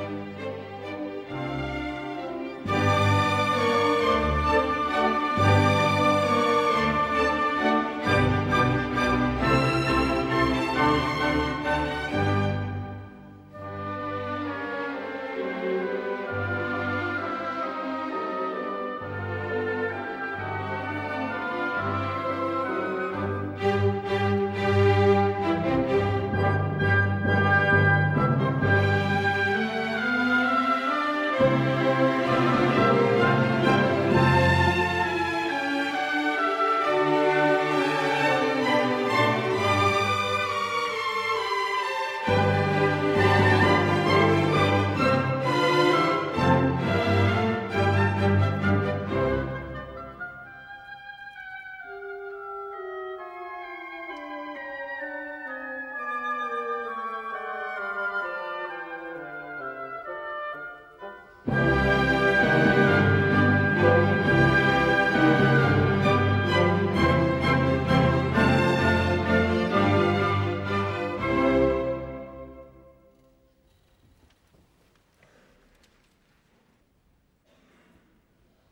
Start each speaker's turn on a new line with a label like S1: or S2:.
S1: Música